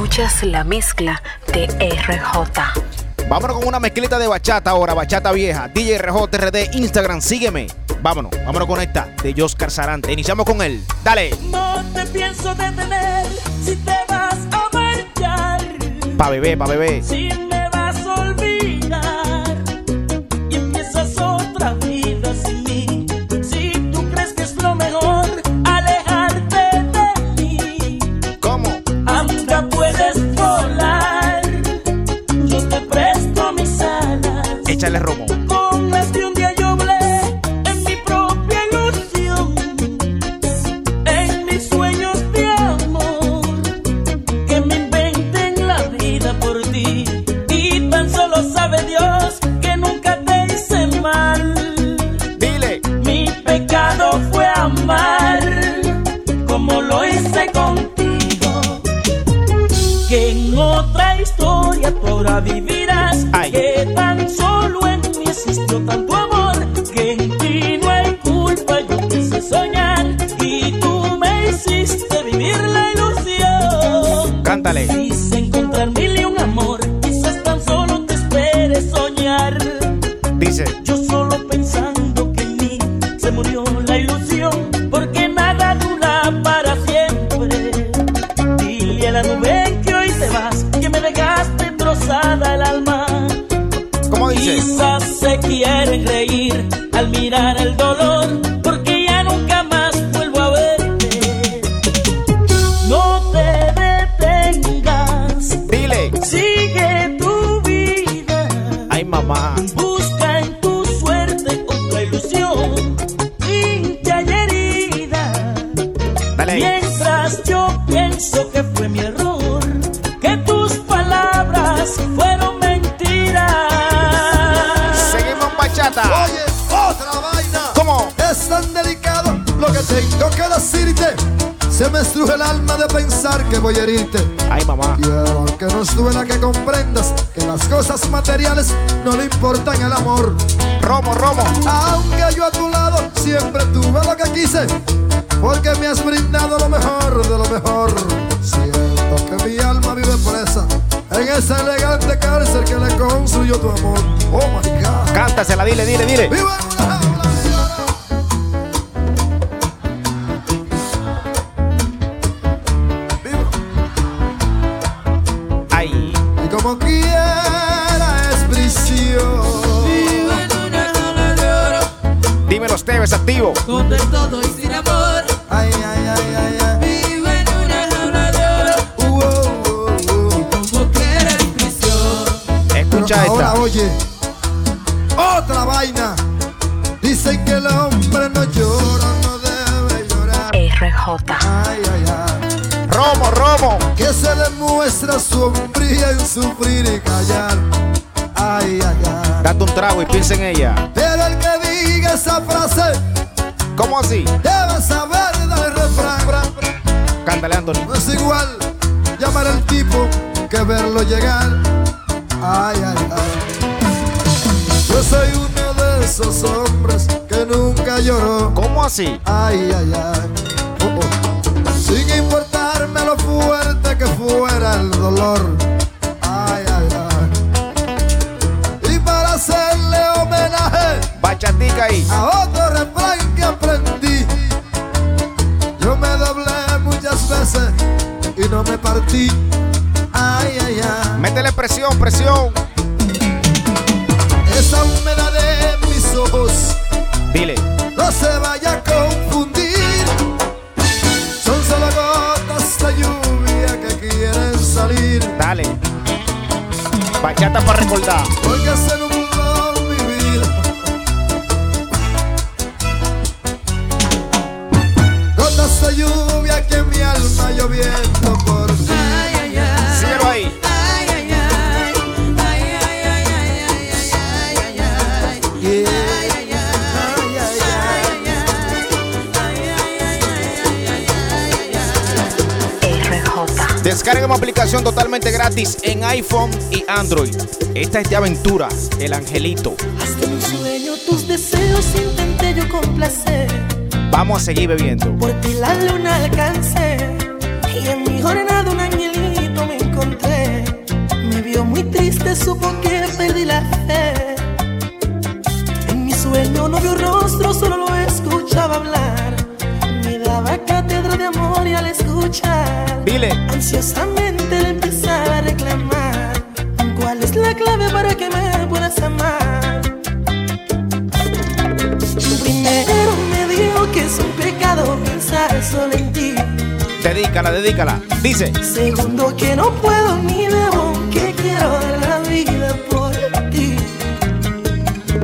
Escuchas la mezcla de RJ. Vámonos con una mezclita de bachata ahora, bachata vieja. DJ RJ RD, Instagram, sígueme. Vámonos, vámonos con esta de Joscar Sarante. Iniciamos con él. Dale. No te pienso detener si te vas a marchar. Pa' bebé, pa' bebé. Si por ti. Y tan solo sabe Dios que nunca te hice mal. Dile. Mi pecado fue amar como lo hice contigo. Que en otra historia tú ahora vivirás. Ay. Que tan solo en mí existió tanto Quizás se quieren reír al mirar el dolor, materiales no le importan el amor. Romo, romo. Aunque yo a tu lado siempre tuve lo que quise, porque me has brindado lo mejor de lo mejor. Siento que mi alma vive presa en esa elegante cárcel que le construyó tu amor. Oh my God. Cántasela, dile, dile, dile. Vivo en una jaula. Ay. Y como quiera Teves activo. Con de todo y sin amor. Ay, ay, ay, ay, ay. Vivo en una jaula de oro. Uh, uh, uh, uh. Como quiera en prisión. Escucha Pero ahora esta. oye, otra vaina. Dicen que el hombre no llora, no debe llorar. RJ. Ay, ay, ay. Romo, romo. Que se demuestra su hombría en sufrir y callar. Ay, ay, ay. Date un trago y piensa en ella. Esa frase ¿Cómo así? debe saber del refrán. Cántale. No es igual llamar al tipo que verlo llegar. Ay, ay, ay. Yo soy uno de esos hombres que nunca lloró. ¿Cómo así? Ay, ay, ay. Oh, oh. Sin importarme lo fuerte que fuera el dolor. Ahí. a otro refrán que aprendí. Yo me doblé muchas veces y no me partí. Ay, ay, ay. Métele presión, presión. Esa humedad de mis ojos Dile. no se vaya a confundir. Son solo gotas de lluvia que quieren salir. Dale. Bachata para recordar. Porque se lloviendo por ti. Ay, ay, ay. Síguelo ahí. Descarga una aplicación totalmente gratis en iPhone y Android. Esta es de aventura, el angelito. Hasta un sueño tus deseos intenté yo complacer. Vamos a seguir bebiendo. Por ti la luna alcancé. Y en mi jornada un angelito me encontré. Me vio muy triste, supo que perdí la fe. En mi sueño no vio rostro, solo lo escuchaba hablar. Me daba cátedra de amor y al escuchar, Dile. ansiosamente le empezaba a reclamar. ¿Cuál es la clave para que me puedas amar? Primero me dijo que es un pecado pensar solo en Dedícala, dedícala. Dice, Segundo que no puedo ni debo Que quiero dar la vida por ti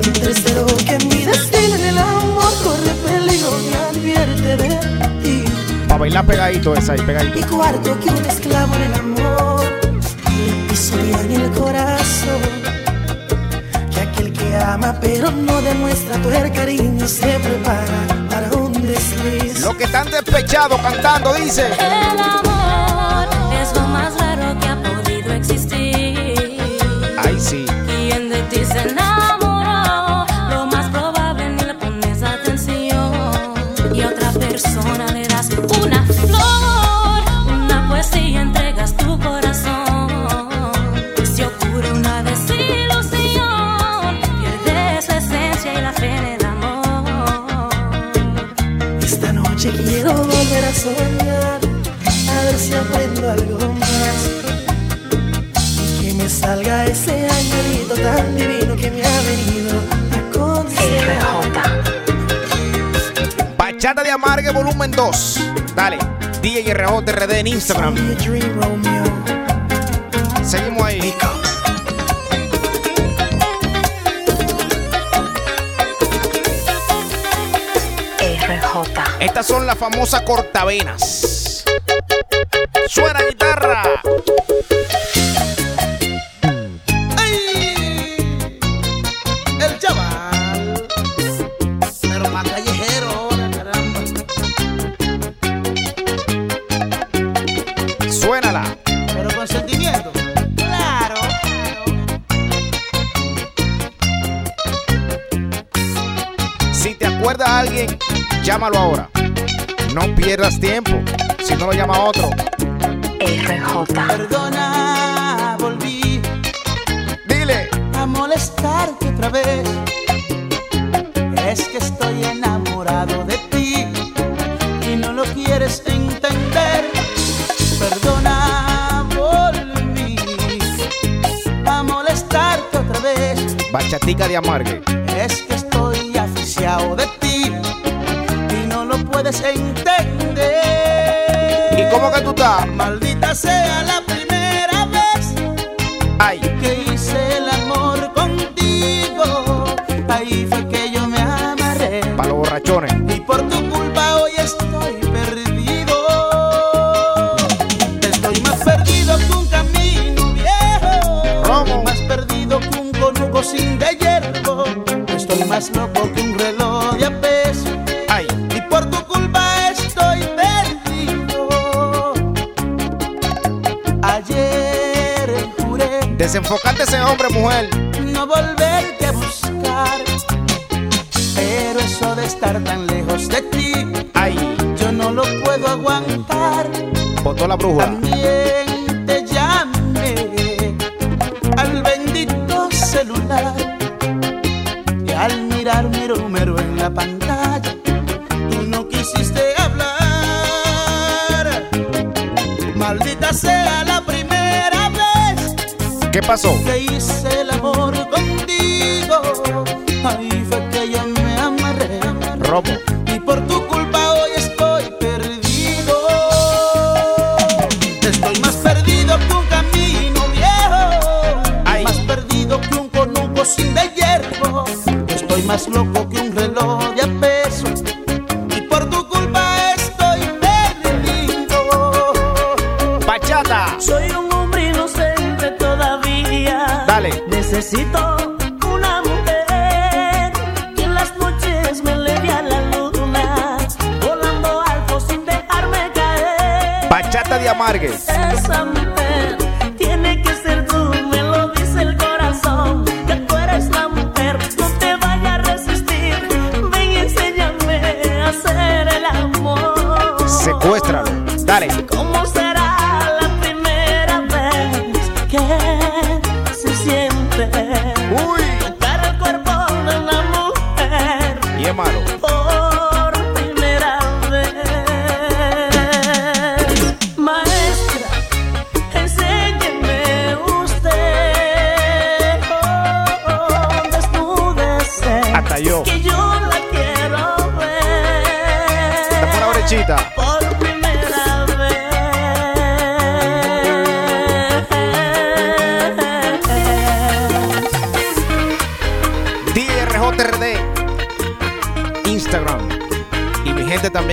Y tercero que mi destino en el amor Corre peligro y advierte de ti para bailar pegadito esa ahí, pegadito. y cuarto que un esclavo en el amor le pisotean el corazón que aquel que ama pero no demuestra el cariño se prepara para un Los que están despechados cantando, dice. El amor es lo más raro que ha podido existir. Ay, sí. Quien de ti se enamoró, soñar a ver si aprendo algo más y que me salga ese angelito tan divino que me ha venido a consolar RJ. Bachata de Amargue volumen 2. Dale. DJ RJRD en Instagram. Seguimos ahí. Estas son las famosas cortavenas. Suena guitarra. El chaval, pero más callejero ahora, caramba. Suénala. Pero con sentimiento. Claro. Si te acuerdas a alguien, llámalo ahora. Pierdas tiempo. Si no lo llama otro. RJ. Perdona, volví Dile. a molestarte otra vez. Es que estoy enamorado de ti y no lo quieres entender. Perdona, volví a molestarte otra vez. Bachatica de Amargue. Entender. ¿Y cómo que tú estás? Maldita sea la primera vez Ay. que hice el amor contigo. Ahí fue que yo me amarré. Para los borrachones. Y por tu culpa hoy estoy perdido. Estoy más perdido que un camino viejo. ¿Cómo? Más perdido que un conuco sin de hierro. Estoy más loco juré Desenfocate ese hombre, mujer. no volverte a buscar. Pero eso de estar tan lejos de ti, Ay. yo no lo puedo aguantar. Botó la brújula. ¿Qué pasó? que hice el amor contigo. Ahí fue que yo me amarré. Robo. Y por tu culpa hoy estoy perdido. Estoy más perdido que un camino viejo. Ay. Más perdido que un conuco sin de hierro. Estoy más loco que un reloj de peso. Y por tu culpa estoy perdido. Bachata. Soy un Necesito una mujer que en las noches me leve a la luna, volando alto sin dejarme caer. Bachata de Amargue. Esa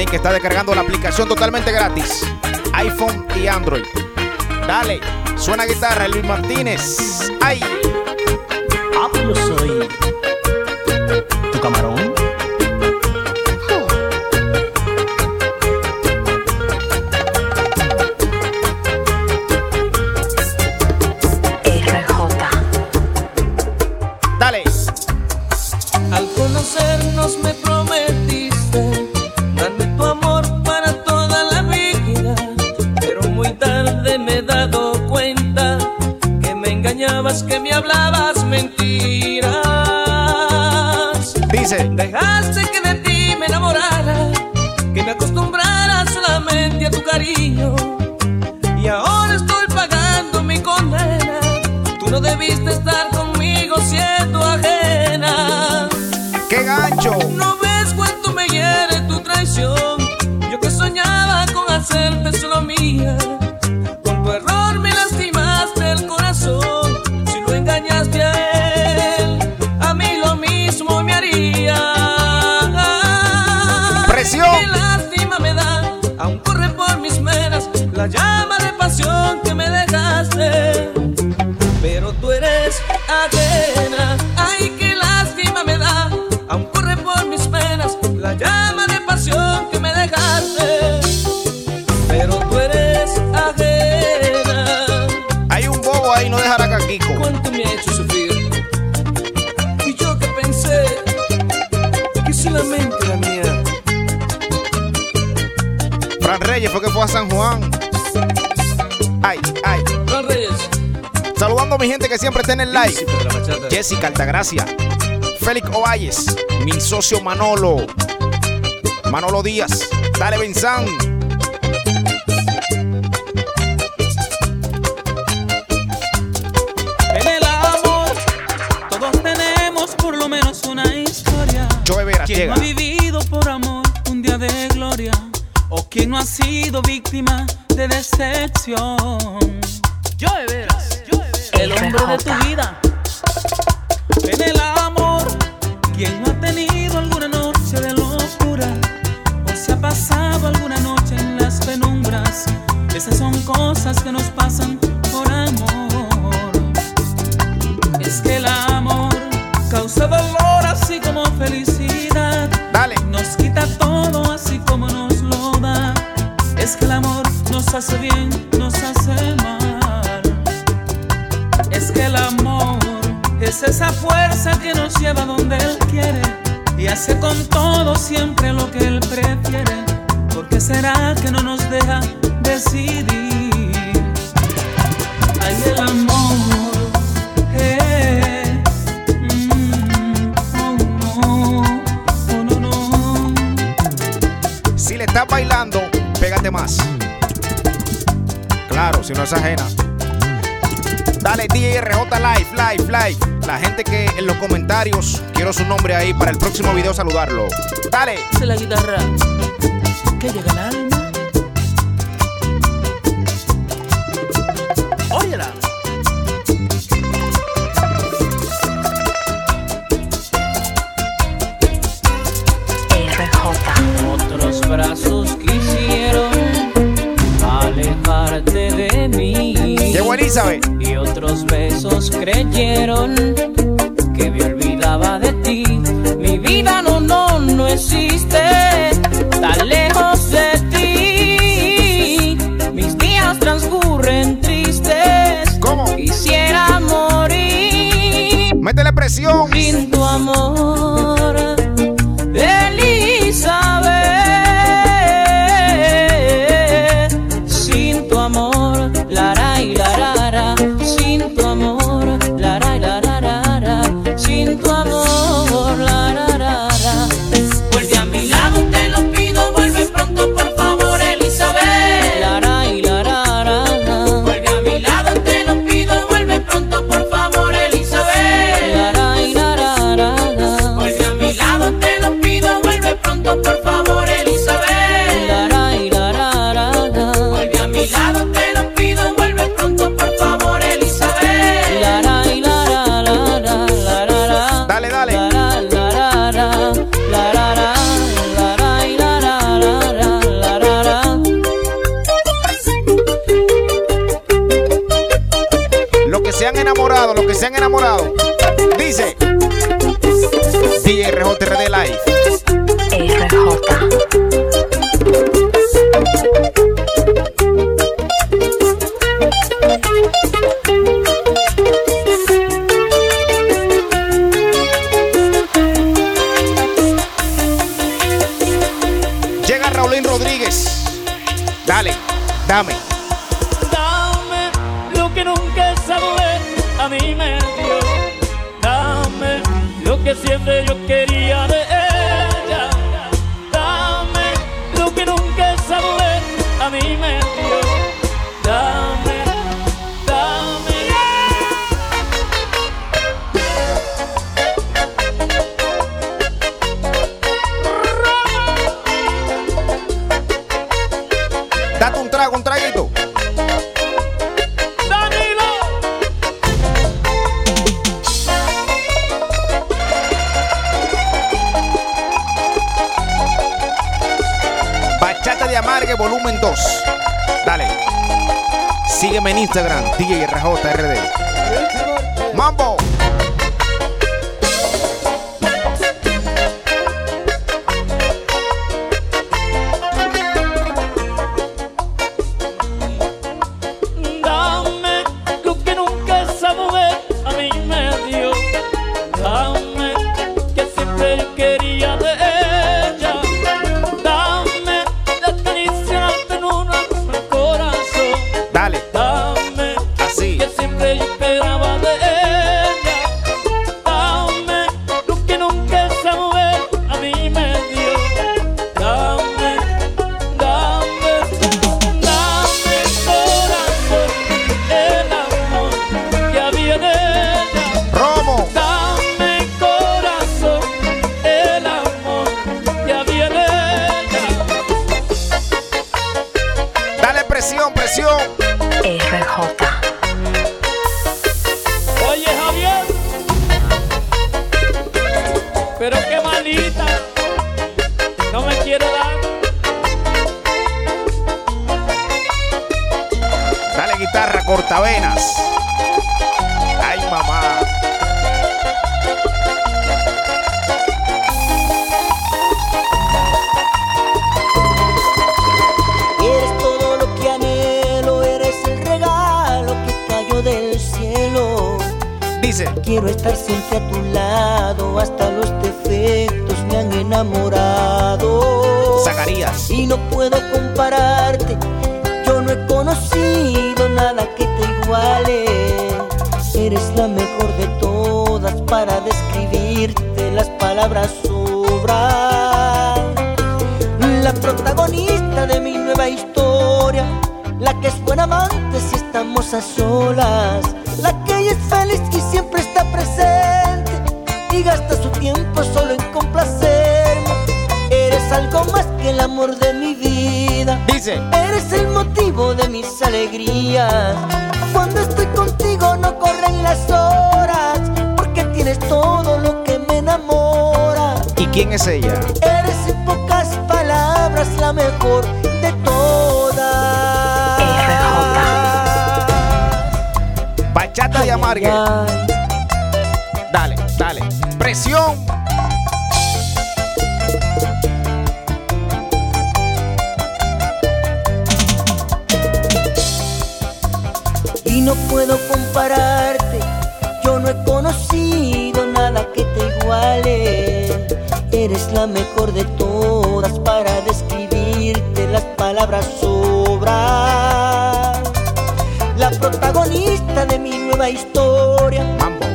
que está descargando la aplicación totalmente gratis. iPhone y Android. Dale, suena guitarra Luis Martínez. ¡Ay! Llama de pasión que me dejaste. Pero tú eres ajena, ay, qué lástima me da, aún corre por mis venas la llama de pasión que me dejaste. Pero tú eres ajena, Hay un bobo ahí, no dejará caquico. cuánto me ha hecho sufrir. Y yo que pensé que solamente era mía. Fran Reyes fue que fue a San Juan. Mi gente que siempre está en el bachata. Jessica Altagracia, Félix Ovalles, mi socio Manolo, Manolo Díaz, dale Benzán. En el amor, todos tenemos por lo menos una historia. Joe Vera ¿Quién llega. no ha vivido por amor un día de gloria? ¿O quién no ha sido víctima de decepción? Yo de veras, el hombre de tu vida. En el amor, ¿quién no ha tenido alguna noche de locura? ¿O se ha pasado alguna noche en las penumbras? Esas son cosas que nos pasan por amor. Es que el amor causa dolor así como felicidad. Dale. Nos quita todo así como nos lo da. Es que el amor nos hace bien, es esa fuerza que nos lleva donde Él quiere y hace con todo siempre lo que Él prefiere. ¿Por qué será que no nos deja decidir? Ay, el amor. eh, mm. Si le estás bailando, pégate más. Claro, si no es ajena. Dale DJ RJ Live, Live, Live. La gente que en los comentarios quiero su nombre ahí para el próximo video saludarlo. Dale. La guitarra que llega al. Elizabeth. Y otros besos creyeron que me olvidaba de ti. Mi vida no, no, no existe tan lejos de ti. Mis días transcurren tristes. ¿Cómo? Quisiera morir Métele presión. sin tu amor, han enamorado, los que se han enamorado. Dice DJ RJRD Live. Instagram, DJ pero qué malita, no me quiero dar. Dale guitarra, cortavenas. Ay, mamá. Eres todo lo que anhelo, eres el regalo que cayó del cielo. Dice. Quiero estar siempre a tu lado, palabras sobran. La protagonista de mi nueva historia, la que es buena amante si estamos a solas, la que es feliz y siempre está presente y gasta su tiempo solo en complacerme. Eres algo más que el amor de mi vida. Dice. Eres el motivo de mis alegrías. Cuando estoy contigo no corren las horas, porque tienes todo lo que me enamora. ¿Y quién es ella? Eres en pocas palabras la mejor de todas. Bachata de Amargue. Dale, dale. Presión. Y no puedo compararte, yo no he conocido nada que te iguale. Eres la mejor de todas para describirte, las palabras sobran. La protagonista de mi nueva historia,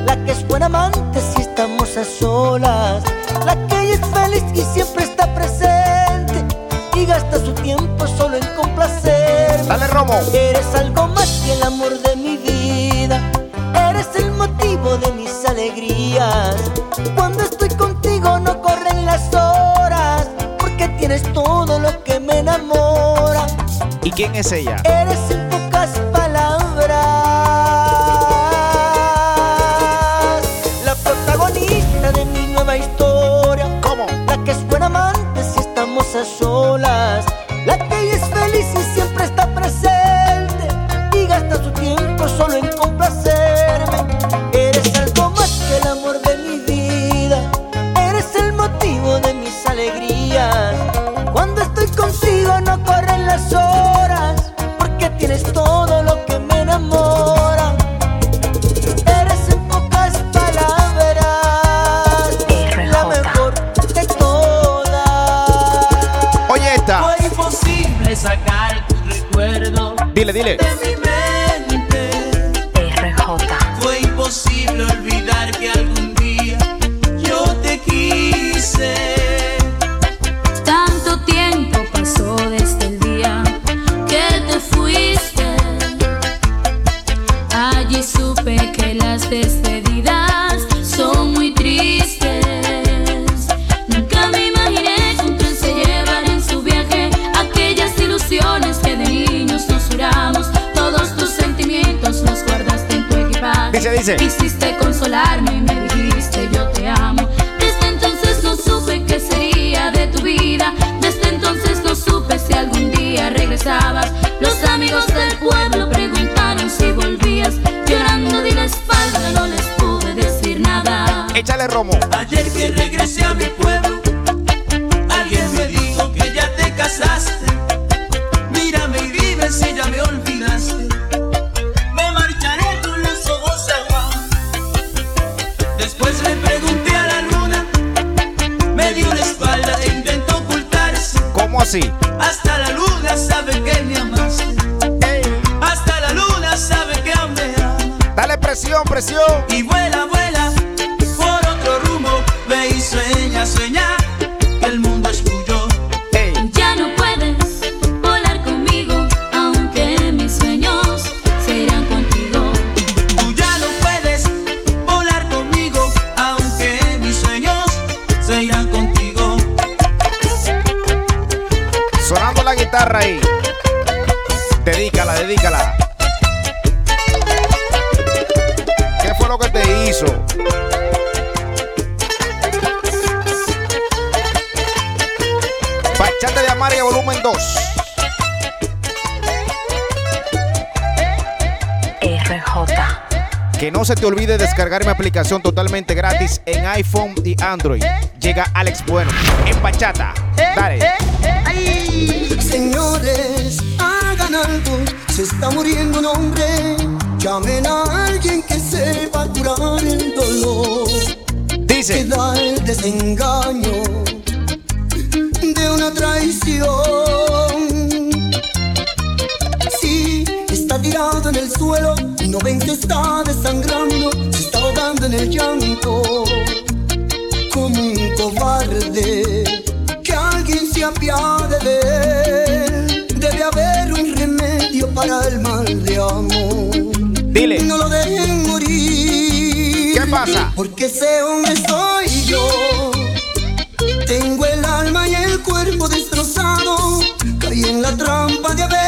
la que es buena amante si estamos a solas, la que es feliz y siempre está presente y gasta su tiempo solo en complacerme. Dale, Romo. Eres algo más que el amor de mi vida. Eres el motivo de mis alegrías. Cuando ¿Y quién es ella? Dile, dile. De mi mente RJ. fue imposible olvidar que algún día yo te quise. Dice. Quisiste consolarme y me dijiste yo te amo. Desde entonces no supe qué sería de tu vida. Desde entonces no supe si algún día regresabas. Los amigos del pueblo preguntaron si volvías. Llorando di la espalda, no les pude decir nada. Échale romo. Ayer que presión. Y vuela, no se te olvide descargar mi aplicación totalmente gratis en iPhone y Android. Llega Alex Bueno en Bachata. Dale. Señores, hagan algo, se está muriendo un hombre. Llamen a alguien que sepa curar el dolor. Que Dice. da el desengaño de una traición. Sí, está tirado en el suelo, no ven que está desangrando, se está ahogando en el llanto como un cobarde. Que alguien se apiade de él. Debe haber un remedio para el mal de amor. Dile. No lo dejen morir. ¿Qué pasa? Porque ese hombre soy yo. Tengo el alma y el cuerpo destrozado. Caí en la trampa de haberme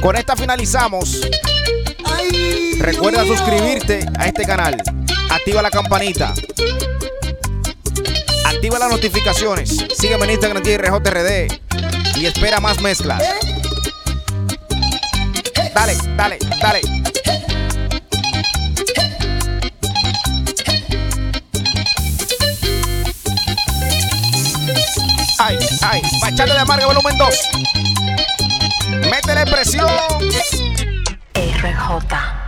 Con esta finalizamos. Ay, Recuerda Dios mío. suscribirte a este canal. Activa la campanita. Activa las notificaciones. Sígueme en Instagram RJRD. Y espera más mezclas. Dale, dale, dale. Ay, ay, bachata de amarga volumen 2. Métele presión. RJ.